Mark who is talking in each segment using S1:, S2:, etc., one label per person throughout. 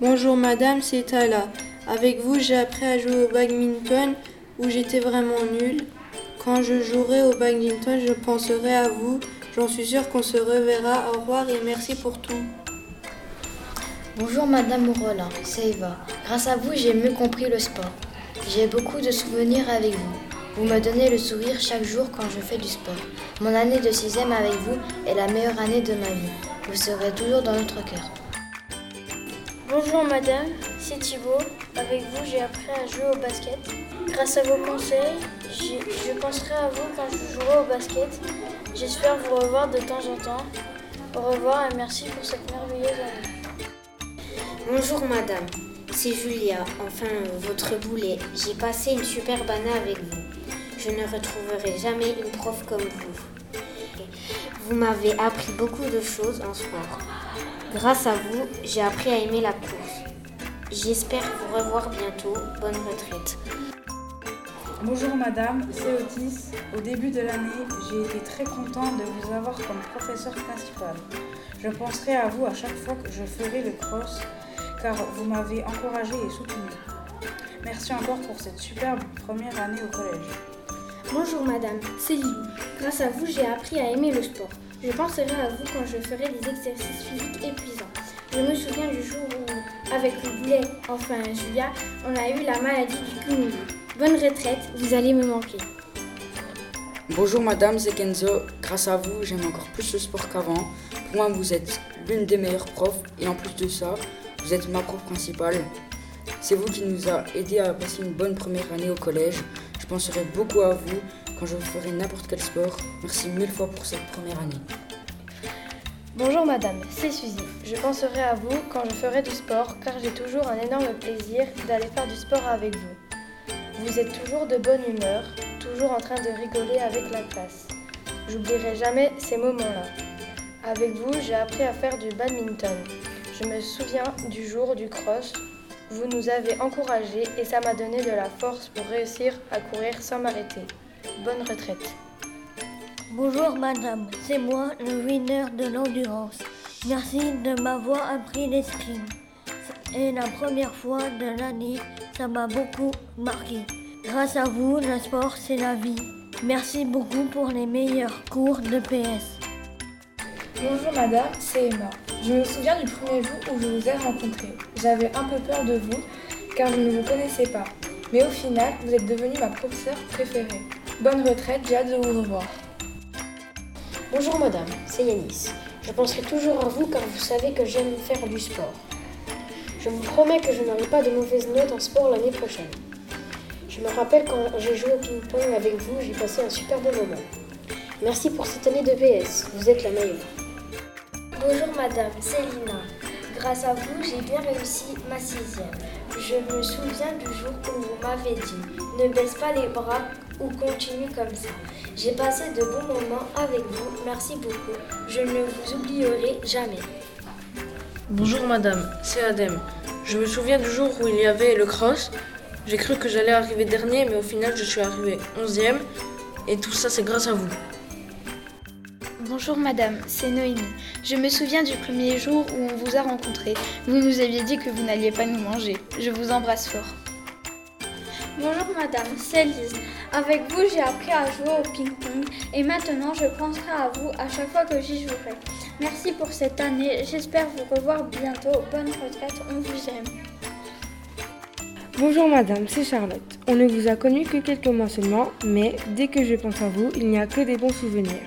S1: Bonjour madame, c'est Tala. Avec vous, j'ai appris à jouer au badminton où j'étais vraiment nulle. Quand je jouerai au badminton, je penserai à vous. J'en suis sûre qu'on se reverra. Au revoir et merci pour tout.
S2: Bonjour Madame Morola, c'est Eva. Grâce à vous, j'ai mieux compris le sport. J'ai beaucoup de souvenirs avec vous. Vous me donnez le sourire chaque jour quand je fais du sport. Mon année de sixième avec vous est la meilleure année de ma vie. Vous serez toujours dans notre cœur.
S3: Bonjour madame, c'est Thibaut. Avec vous, j'ai appris à jouer au basket. Grâce à vos conseils, je penserai à vous quand je jouerai au basket. J'espère vous revoir de temps en temps. Au revoir et merci pour cette merveilleuse année.
S4: Bonjour madame, c'est Julia, enfin votre boulet. J'ai passé une superbe année avec vous. Je ne retrouverai jamais une prof comme vous. Vous m'avez appris beaucoup de choses en sport. Grâce à vous, j'ai appris à aimer la course. J'espère vous revoir bientôt. Bonne retraite.
S5: Bonjour madame, c'est Otis. Au début de l'année, j'ai été très content de vous avoir comme professeur principal. Je penserai à vous à chaque fois que je ferai le cross car vous m'avez encouragé et soutenu. Merci encore pour cette superbe première année au collège.
S6: Bonjour madame, c'est Lily. Grâce à vous, j'ai appris à aimer le sport. Je penserai à vous quand je ferai des exercices physiques épuisants. Je me souviens du jour où, avec le boulet, enfin Julia, on a eu la maladie du cumulé. Bonne retraite, vous allez me manquer.
S7: Bonjour madame, c'est Kenzo. Grâce à vous, j'aime encore plus le sport qu'avant. Pour moi, vous êtes l'une des meilleures profs et en plus de ça, vous êtes ma prof principale. C'est vous qui nous a aidé à passer une bonne première année au collège. Je penserai beaucoup à vous quand je ferai n'importe quel sport. Merci mille fois pour cette première année.
S8: Bonjour madame, c'est Suzy. Je penserai à vous quand je ferai du sport car j'ai toujours un énorme plaisir d'aller faire du sport avec vous. Vous êtes toujours de bonne humeur, toujours en train de rigoler avec la classe. J'oublierai jamais ces moments-là. Avec vous, j'ai appris à faire du badminton. Je me souviens du jour du cross vous nous avez encouragés et ça m'a donné de la force pour réussir à courir sans m'arrêter. Bonne retraite.
S9: Bonjour madame, c'est moi le winner de l'endurance. Merci de m'avoir appris l'escrime. C'est la première fois de l'année, ça m'a beaucoup marqué. Grâce à vous, le sport c'est la vie. Merci beaucoup pour les meilleurs cours de PS.
S10: Bonjour madame, c'est Emma. Je me souviens du premier jour où je vous ai rencontré. J'avais un peu peur de vous car je ne vous connaissais pas. Mais au final, vous êtes devenue ma professeure préférée. Bonne retraite, j'ai hâte de vous revoir.
S11: Bonjour madame, c'est Yanis. Je penserai toujours à vous car vous savez que j'aime faire du sport. Je vous promets que je n'aurai pas de mauvaises notes en sport l'année prochaine. Je me rappelle quand j'ai joué au ping-pong avec vous, j'ai passé un super bon moment. Merci pour cette année de PS, vous êtes la meilleure.
S12: Bonjour madame, c'est Lina. Grâce à vous, j'ai bien réussi ma sixième. Je me souviens du jour où m'avez dit ne baisse pas les bras ou continue comme ça. J'ai passé de bons moments avec vous, merci beaucoup. Je ne vous oublierai jamais.
S13: Bonjour madame, c'est Adem. Je me souviens du jour où il y avait le cross. J'ai cru que j'allais arriver dernier, mais au final je suis arrivé onzième. Et tout ça c'est grâce à vous.
S14: Bonjour madame, c'est Noémie. Je me souviens du premier jour où on vous a rencontré. Vous nous aviez dit que vous n'alliez pas nous manger. Je vous embrasse fort.
S15: Bonjour madame, c'est Lise. Avec vous, j'ai appris à jouer au ping-pong et maintenant je penserai à vous à chaque fois que j'y jouerai. Merci pour cette année, j'espère vous revoir bientôt. Bonne retraite, on vous aime.
S16: Bonjour madame, c'est Charlotte. On ne vous a connu que quelques mois seulement, mais dès que je pense à vous, il n'y a que des bons souvenirs.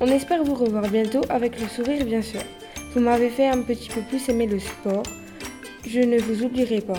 S16: On espère vous revoir bientôt avec le sourire bien sûr. Vous m'avez fait un petit peu plus aimer le sport. Je ne vous oublierai pas.